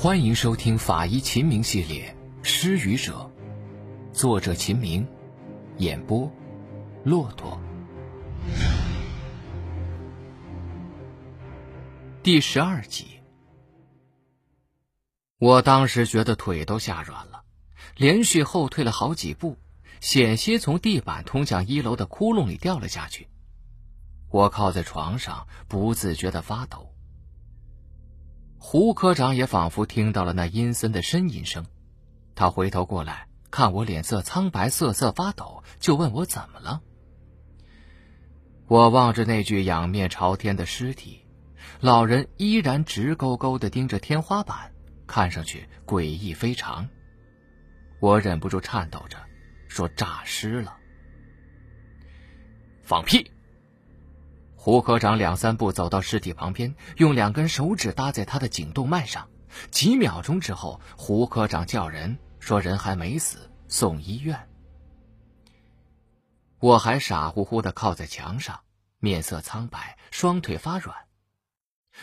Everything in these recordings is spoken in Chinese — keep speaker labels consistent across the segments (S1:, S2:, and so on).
S1: 欢迎收听《法医秦明》系列《失语者》，作者秦明，演播骆驼。第十二集，我当时觉得腿都吓软了，连续后退了好几步，险些从地板通向一楼的窟窿里掉了下去。我靠在床上，不自觉的发抖。胡科长也仿佛听到了那阴森的呻吟声，他回头过来看我脸色苍白、瑟瑟发抖，就问我怎么了。我望着那具仰面朝天的尸体，老人依然直勾勾地盯着天花板，看上去诡异非常。我忍不住颤抖着说：“诈尸了。”放屁！胡科长两三步走到尸体旁边，用两根手指搭在他的颈动脉上。几秒钟之后，胡科长叫人说：“人还没死，送医院。”我还傻乎乎的靠在墙上，面色苍白，双腿发软。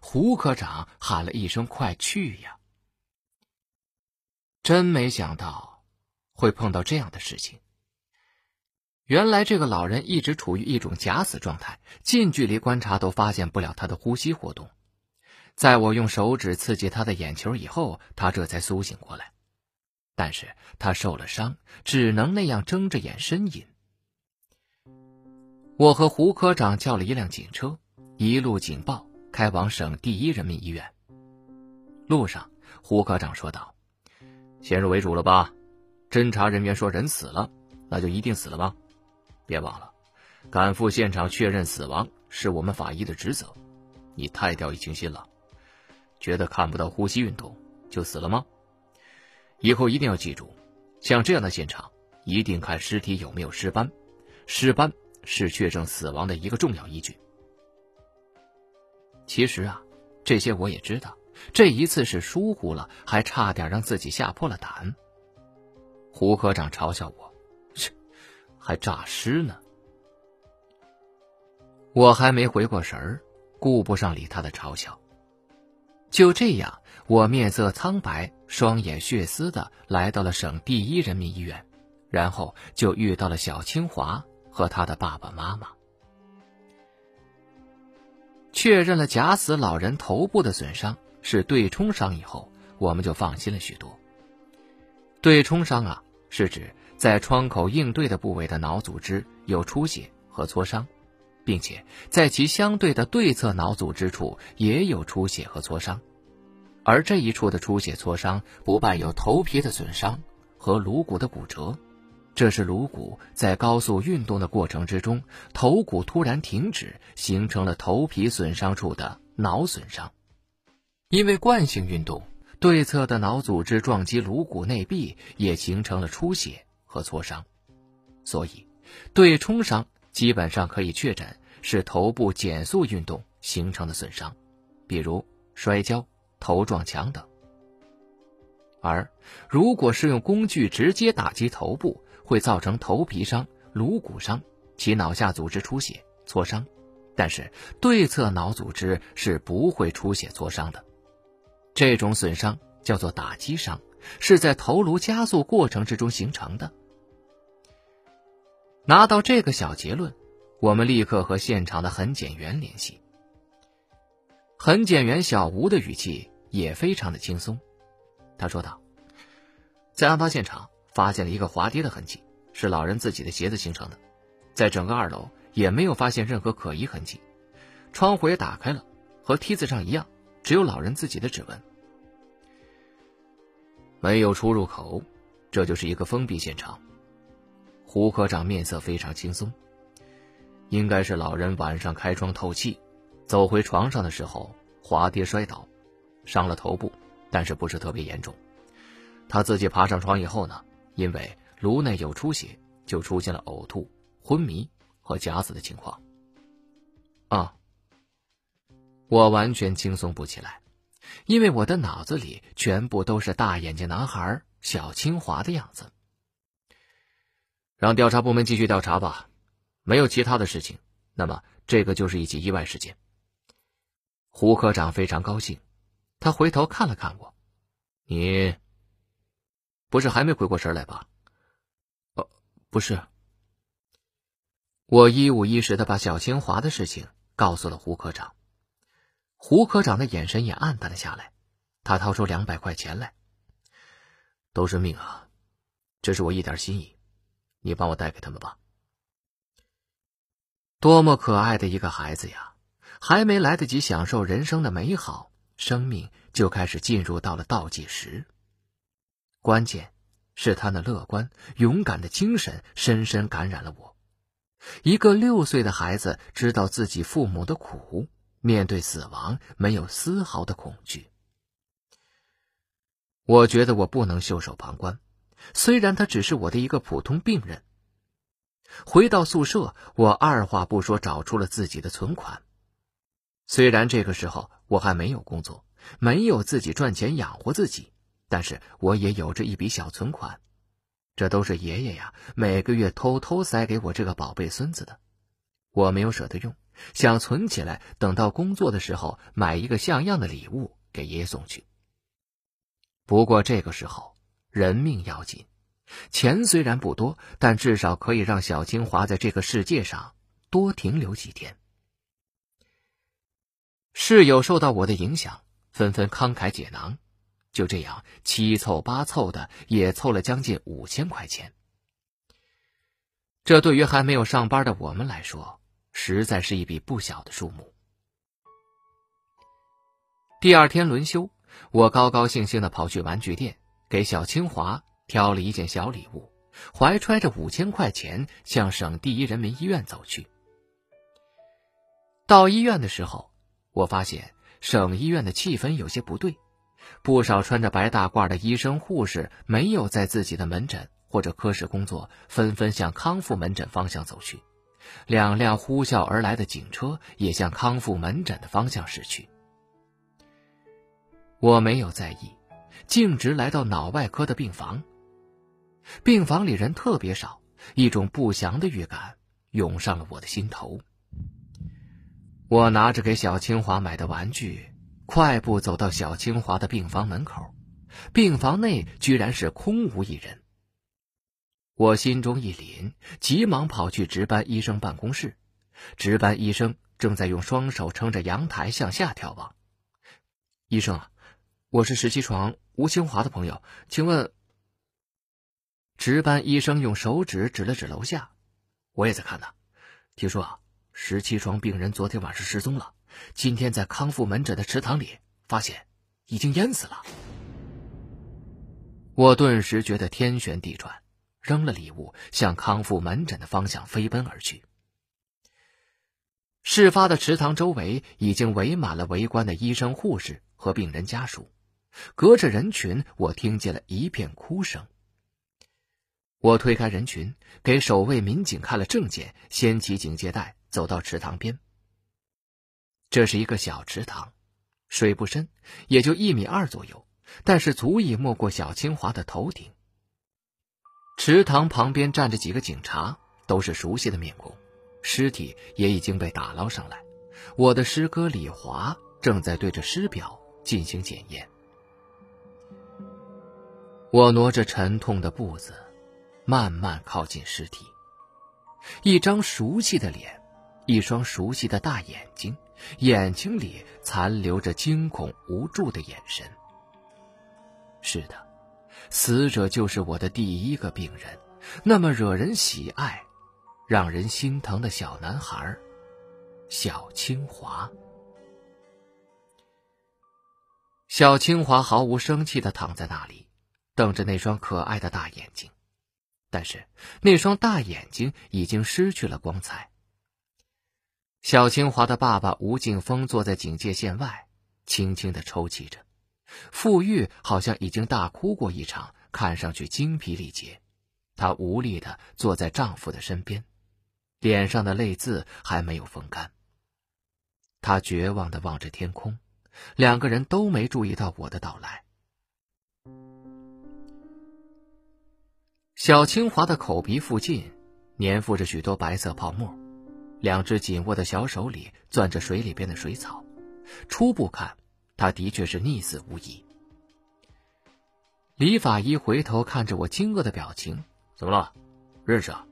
S1: 胡科长喊了一声：“快去呀！”真没想到会碰到这样的事情。原来这个老人一直处于一种假死状态，近距离观察都发现不了他的呼吸活动。在我用手指刺激他的眼球以后，他这才苏醒过来。但是他受了伤，只能那样睁着眼呻吟。我和胡科长叫了一辆警车，一路警报，开往省第一人民医院。路上，胡科长说道：“先入为主了吧？侦查人员说人死了，那就一定死了吧？”别忘了，赶赴现场确认死亡是我们法医的职责。你太掉以轻心了，觉得看不到呼吸运动就死了吗？以后一定要记住，像这样的现场，一定看尸体有没有尸斑，尸斑是确认死亡的一个重要依据。其实啊，这些我也知道，这一次是疏忽了，还差点让自己吓破了胆。胡科长嘲笑我。还诈尸呢！我还没回过神儿，顾不上理他的嘲笑。就这样，我面色苍白、双眼血丝的来到了省第一人民医院，然后就遇到了小清华和他的爸爸妈妈。确认了假死老人头部的损伤是对冲伤以后，我们就放心了许多。对冲伤啊，是指。在创口应对的部位的脑组织有出血和挫伤，并且在其相对的对侧脑组织处也有出血和挫伤，而这一处的出血挫伤不伴有头皮的损伤和颅骨的骨折，这是颅骨在高速运动的过程之中，头骨突然停止，形成了头皮损伤处的脑损伤，因为惯性运动，对侧的脑组织撞击颅骨内壁，也形成了出血。和挫伤，所以对冲伤基本上可以确诊是头部减速运动形成的损伤，比如摔跤、头撞墙等。而如果是用工具直接打击头部，会造成头皮伤、颅骨伤，其脑下组织出血、挫伤，但是对侧脑组织是不会出血挫伤的。这种损伤叫做打击伤。是在头颅加速过程之中形成的。拿到这个小结论，我们立刻和现场的痕检员联系。痕检员小吴的语气也非常的轻松，他说道：“在案发现场发现了一个滑跌的痕迹，是老人自己的鞋子形成的，在整个二楼也没有发现任何可疑痕迹，窗户也打开了，和梯子上一样，只有老人自己的指纹。”没有出入口，这就是一个封闭现场。胡科长面色非常轻松，应该是老人晚上开窗透气，走回床上的时候滑跌摔倒，伤了头部，但是不是特别严重。他自己爬上床以后呢，因为颅内有出血，就出现了呕吐、昏迷和假死的情况。啊，我完全轻松不起来。因为我的脑子里全部都是大眼睛男孩小清华的样子。让调查部门继续调查吧，没有其他的事情，那么这个就是一起意外事件。胡科长非常高兴，他回头看了看我，你不是还没回过神来吧？
S2: 哦，不是。
S1: 我一五一十的把小清华的事情告诉了胡科长。胡科长的眼神也黯淡了下来，他掏出两百块钱来。
S2: 都是命啊，这是我一点心意，你帮我带给他们吧。
S1: 多么可爱的一个孩子呀！还没来得及享受人生的美好，生命就开始进入到了倒计时。关键是他那乐观勇敢的精神深深感染了我。一个六岁的孩子知道自己父母的苦，面对死亡没有丝毫的恐惧。我觉得我不能袖手旁观，虽然他只是我的一个普通病人。回到宿舍，我二话不说找出了自己的存款。虽然这个时候我还没有工作，没有自己赚钱养活自己，但是我也有着一笔小存款。这都是爷爷呀，每个月偷偷塞给我这个宝贝孙子的。我没有舍得用，想存起来，等到工作的时候买一个像样的礼物给爷爷送去。不过这个时候人命要紧，钱虽然不多，但至少可以让小清华在这个世界上多停留几天。室友受到我的影响，纷纷慷慨解囊。就这样七凑八凑的，也凑了将近五千块钱。这对于还没有上班的我们来说，实在是一笔不小的数目。第二天轮休，我高高兴兴的跑去玩具店，给小清华挑了一件小礼物，怀揣着五千块钱向省第一人民医院走去。到医院的时候，我发现省医院的气氛有些不对。不少穿着白大褂的医生护士没有在自己的门诊或者科室工作，纷纷向康复门诊方向走去。两辆呼啸而来的警车也向康复门诊的方向驶去。我没有在意，径直来到脑外科的病房。病房里人特别少，一种不祥的预感涌上了我的心头。我拿着给小清华买的玩具。快步走到小清华的病房门口，病房内居然是空无一人。我心中一凛，急忙跑去值班医生办公室。值班医生正在用双手撑着阳台向下眺望。医生啊，我是十七床吴清华的朋友，请问？值班医生用手指指了指楼下，我也在看呢。听说啊，十七床病人昨天晚上失踪了。今天在康复门诊的池塘里发现，已经淹死了。我顿时觉得天旋地转，扔了礼物，向康复门诊的方向飞奔而去。事发的池塘周围已经围满了围观的医生、护士和病人家属，隔着人群，我听见了一片哭声。我推开人群，给守卫民警看了证件，掀起警戒带，走到池塘边。这是一个小池塘，水不深，也就一米二左右，但是足以没过小清华的头顶。池塘旁边站着几个警察，都是熟悉的面孔，尸体也已经被打捞上来。我的师哥李华正在对着尸表进行检验。我挪着沉痛的步子，慢慢靠近尸体，一张熟悉的脸，一双熟悉的大眼睛。眼睛里残留着惊恐无助的眼神。是的，死者就是我的第一个病人，那么惹人喜爱、让人心疼的小男孩，小清华。小清华毫无生气的躺在那里，瞪着那双可爱的大眼睛，但是那双大眼睛已经失去了光彩。小清华的爸爸吴敬峰坐在警戒线外，轻轻的抽泣着。傅玉好像已经大哭过一场，看上去精疲力竭。她无力的坐在丈夫的身边，脸上的泪渍还没有风干。她绝望的望着天空，两个人都没注意到我的到来。小清华的口鼻附近粘附着许多白色泡沫。两只紧握的小手里攥着水里边的水草，初步看，他的确是溺死无疑。李法医回头看着我惊愕的表情，
S2: 怎么了？认识啊？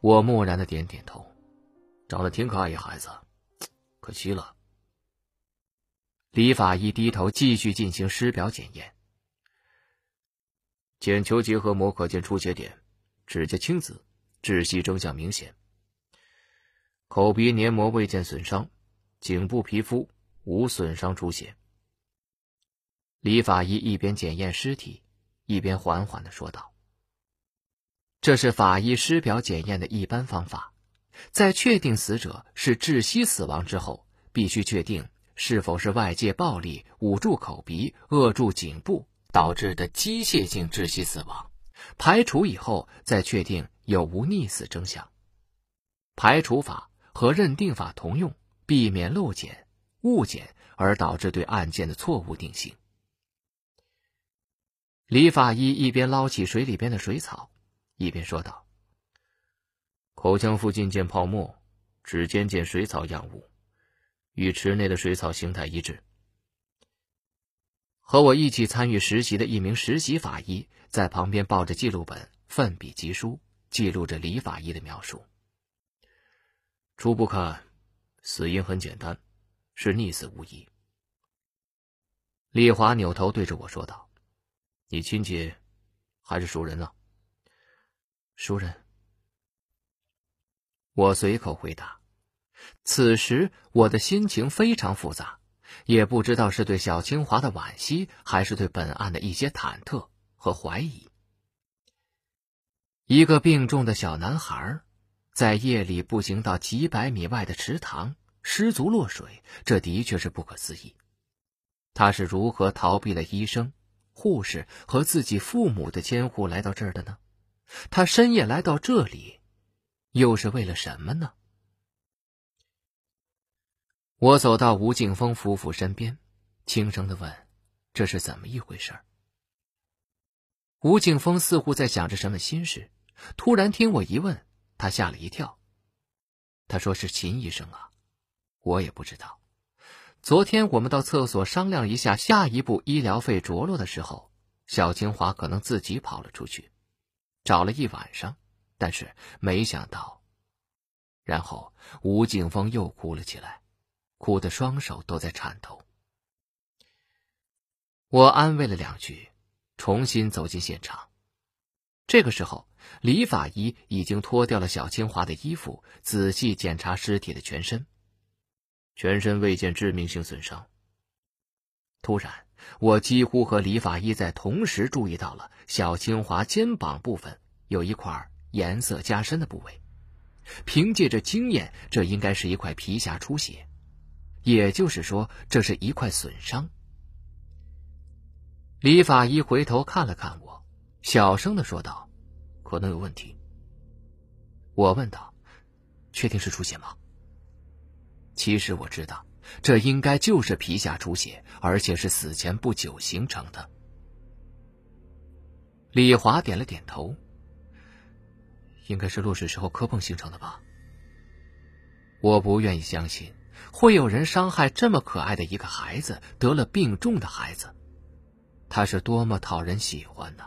S1: 我木然的点点头，
S2: 长得挺可爱一孩子，可惜了。
S1: 李法医低头继续进行尸表检验，
S2: 检球结合膜可见出血点，指甲青紫，窒息征象明显。口鼻黏膜未见损伤，颈部皮肤无损伤出血。
S1: 李法医一边检验尸体，一边缓缓的说道：“这是法医尸表检验的一般方法，在确定死者是窒息死亡之后，必须确定。”是否是外界暴力捂住口鼻、扼住颈部导致的机械性窒息死亡？排除以后再确定有无溺死征象。排除法和认定法同用，避免漏检、误检而导致对案件的错误定性。李法医一边捞起水里边的水草，一边说道：“
S2: 口腔附近见泡沫，指尖见水草样物。”与池内的水草形态一致。
S1: 和我一起参与实习的一名实习法医在旁边抱着记录本，奋笔疾书，记录着李法医的描述。
S2: 初步看，死因很简单，是溺死无疑。
S1: 李华扭头对着我说道：“
S2: 你亲戚还是熟人呢？”
S1: 熟人。我随口回答。此时我的心情非常复杂，也不知道是对小清华的惋惜，还是对本案的一些忐忑和怀疑。一个病重的小男孩，在夜里步行到几百米外的池塘，失足落水，这的确是不可思议。他是如何逃避了医生、护士和自己父母的监护来到这儿的呢？他深夜来到这里，又是为了什么呢？我走到吴敬峰夫妇身边，轻声的问：“这是怎么一回事？”吴敬峰似乎在想着什么心事，突然听我一问，他吓了一跳。他说：“是秦医生啊，我也不知道。昨天我们到厕所商量一下下一步医疗费着落的时候，小清华可能自己跑了出去，找了一晚上，但是没想到。”然后吴敬峰又哭了起来。哭得双手都在颤抖。我安慰了两句，重新走进现场。这个时候，李法医已经脱掉了小清华的衣服，仔细检查尸体的全身，
S2: 全身未见致命性损伤。
S1: 突然，我几乎和李法医在同时注意到了小清华肩膀部分有一块颜色加深的部位。凭借着经验，这应该是一块皮下出血。也就是说，这是一块损伤。李法医回头看了看我，小声的说道：“
S2: 可能有问题。”
S1: 我问道：“确定是出血吗？”其实我知道，这应该就是皮下出血，而且是死前不久形成的。李华点了点头：“
S2: 应该是落水时候磕碰形成的吧？”
S1: 我不愿意相信。会有人伤害这么可爱的一个孩子，得了病重的孩子，他是多么讨人喜欢呢？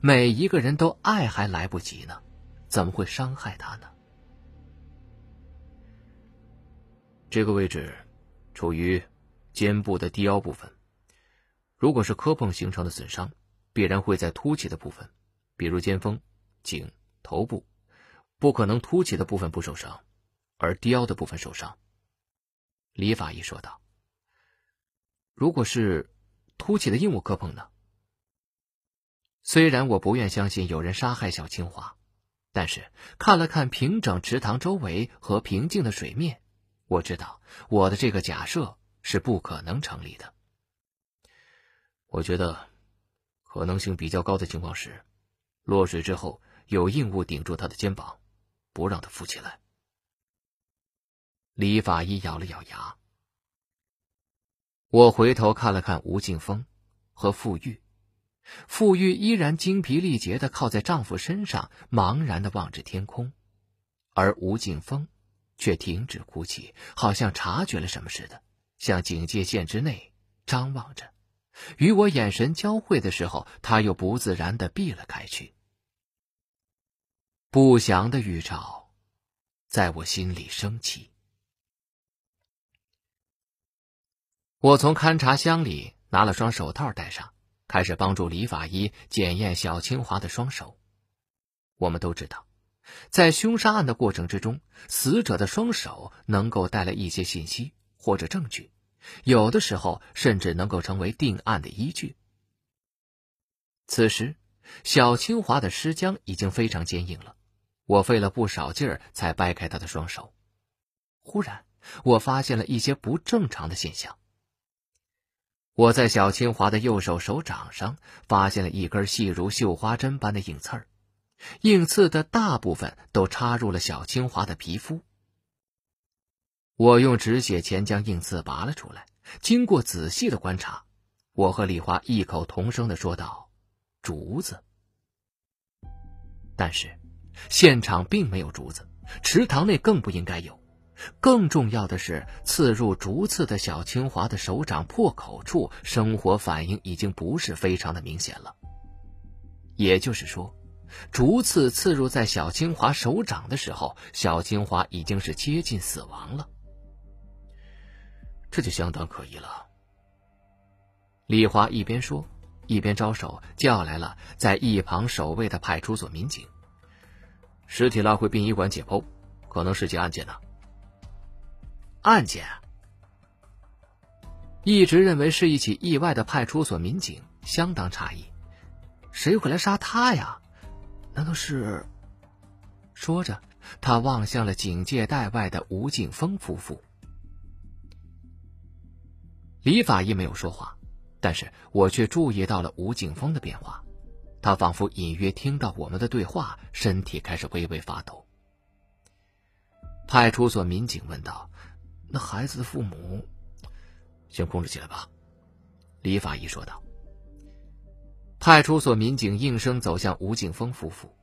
S1: 每一个人都爱还来不及呢，怎么会伤害他呢？
S2: 这个位置处于肩部的低腰部分，如果是磕碰形成的损伤，必然会在凸起的部分，比如肩峰、颈、头部，不可能凸起的部分不受伤，而低腰的部分受伤。
S1: 李法医说道：“如果是凸起的硬物磕碰呢？虽然我不愿相信有人杀害小清华，但是看了看平整池塘周围和平静的水面，我知道我的这个假设是不可能成立的。
S2: 我觉得可能性比较高的情况是，落水之后有硬物顶住他的肩膀，不让他浮起来。”
S1: 李法医咬了咬牙，我回头看了看吴敬峰和傅玉，傅玉依然精疲力竭的靠在丈夫身上，茫然的望着天空，而吴敬峰却停止哭泣，好像察觉了什么似的，向警戒线之内张望着，与我眼神交汇的时候，他又不自然的避了开去。不祥的预兆，在我心里升起。我从勘察箱里拿了双手套戴上，开始帮助李法医检验小清华的双手。我们都知道，在凶杀案的过程之中，死者的双手能够带来一些信息或者证据，有的时候甚至能够成为定案的依据。此时，小清华的尸僵已经非常坚硬了。我费了不少劲儿才掰开他的双手，忽然我发现了一些不正常的现象。我在小清华的右手手掌上发现了一根细如绣花针般的硬刺儿，硬刺的大部分都插入了小清华的皮肤。我用止血钳将硬刺拔了出来，经过仔细的观察，我和李华异口同声的说道：“竹子。”但是。现场并没有竹子，池塘内更不应该有。更重要的是，刺入竹刺的小清华的手掌破口处，生活反应已经不是非常的明显了。也就是说，竹刺刺入在小清华手掌的时候，小清华已经是接近死亡了。这就相当可疑了。李华一边说，一边招手叫来了在一旁守卫的派出所民警。尸体拉回殡仪馆解剖，可能是件案件呢。案件？一直认为是一起意外的派出所民警相当诧异，谁会来杀他呀？难道是？说着，他望向了警戒带外的吴敬峰夫妇。李法医没有说话，但是我却注意到了吴敬峰的变化。他仿佛隐约听到我们的对话，身体开始微微发抖。派出所民警问道：“那孩子的父母，先控制起来吧。”李法医说道。派出所民警应声走向吴静峰夫妇。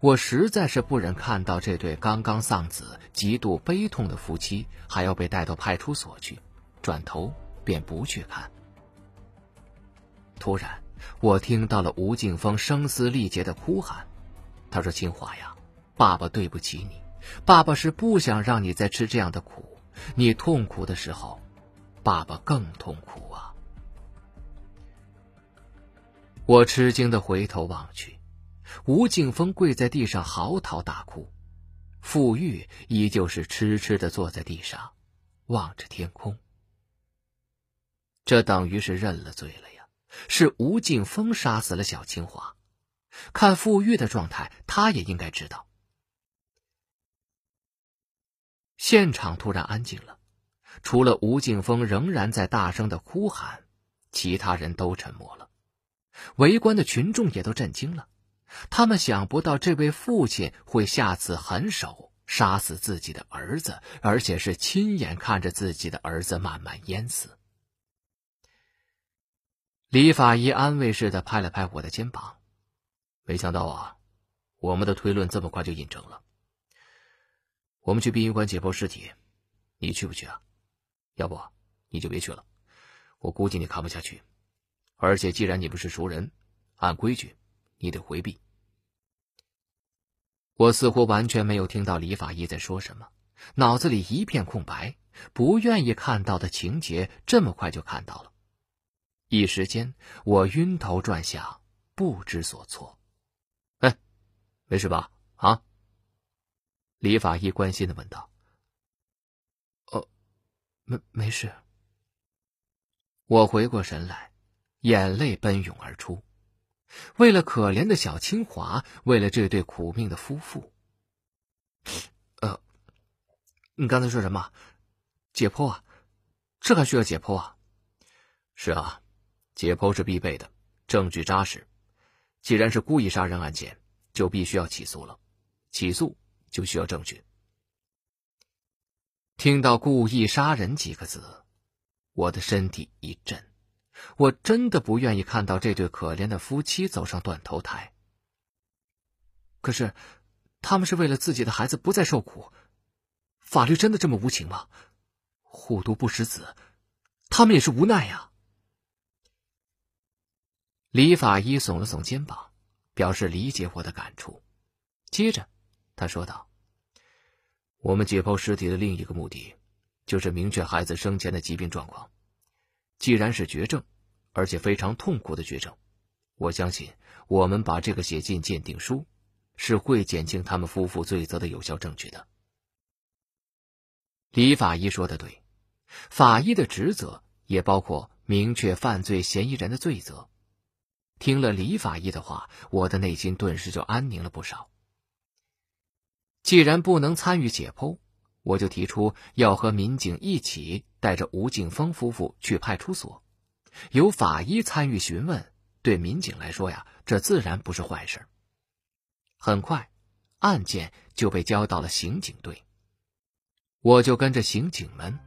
S1: 我实在是不忍看到这对刚刚丧子、极度悲痛的夫妻还要被带到派出所去，转头便不去看。突然。我听到了吴静峰声嘶力竭的哭喊，他说：“清华呀，爸爸对不起你，爸爸是不想让你再吃这样的苦。你痛苦的时候，爸爸更痛苦啊。”我吃惊的回头望去，吴敬峰跪在地上嚎啕大哭，傅玉依旧是痴痴的坐在地上，望着天空。这等于是认了罪了呀。是吴敬峰杀死了小清华，看傅玉的状态，他也应该知道。现场突然安静了，除了吴敬峰仍然在大声的哭喊，其他人都沉默了。围观的群众也都震惊了，他们想不到这位父亲会下此狠手杀死自己的儿子，而且是亲眼看着自己的儿子慢慢淹死。李法医安慰似的拍了拍我的肩膀，没想到啊，我们的推论这么快就印证了。我们去殡仪馆解剖尸体，你去不去啊？要不你就别去了，我估计你看不下去。而且既然你不是熟人，按规矩你得回避。我似乎完全没有听到李法医在说什么，脑子里一片空白，不愿意看到的情节这么快就看到了。一时间，我晕头转向，不知所措。哎，没事吧？啊？李法医关心的问道。哦，没没事。我回过神来，眼泪奔涌而出。为了可怜的小清华，为了这对苦命的夫妇。呃，你刚才说什么？解剖啊？这还需要解剖啊？是啊。解剖是必备的，证据扎实。既然是故意杀人案件，就必须要起诉了。起诉就需要证据。听到“故意杀人”几个字，我的身体一震。我真的不愿意看到这对可怜的夫妻走上断头台。可是，他们是为了自己的孩子不再受苦。法律真的这么无情吗？虎毒不食子，他们也是无奈呀。李法医耸了耸肩膀，表示理解我的感触。接着，他说道：“
S2: 我们解剖尸体的另一个目的，就是明确孩子生前的疾病状况。既然是绝症，而且非常痛苦的绝症，我相信我们把这个写进鉴定书，是会减轻他们夫妇罪责的有效证据的。”
S1: 李法医说的对，法医的职责也包括明确犯罪嫌疑人的罪责。听了李法医的话，我的内心顿时就安宁了不少。既然不能参与解剖，我就提出要和民警一起带着吴敬峰夫妇去派出所，由法医参与询问，对民警来说呀，这自然不是坏事。很快，案件就被交到了刑警队，我就跟着刑警们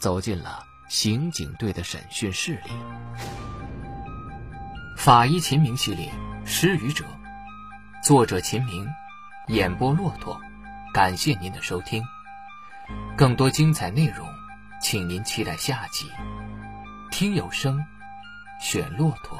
S1: 走进了刑警队的审讯室里。法医秦明系列《失语者》，作者秦明，演播骆驼。感谢您的收听，更多精彩内容，请您期待下集。听有声，选骆驼。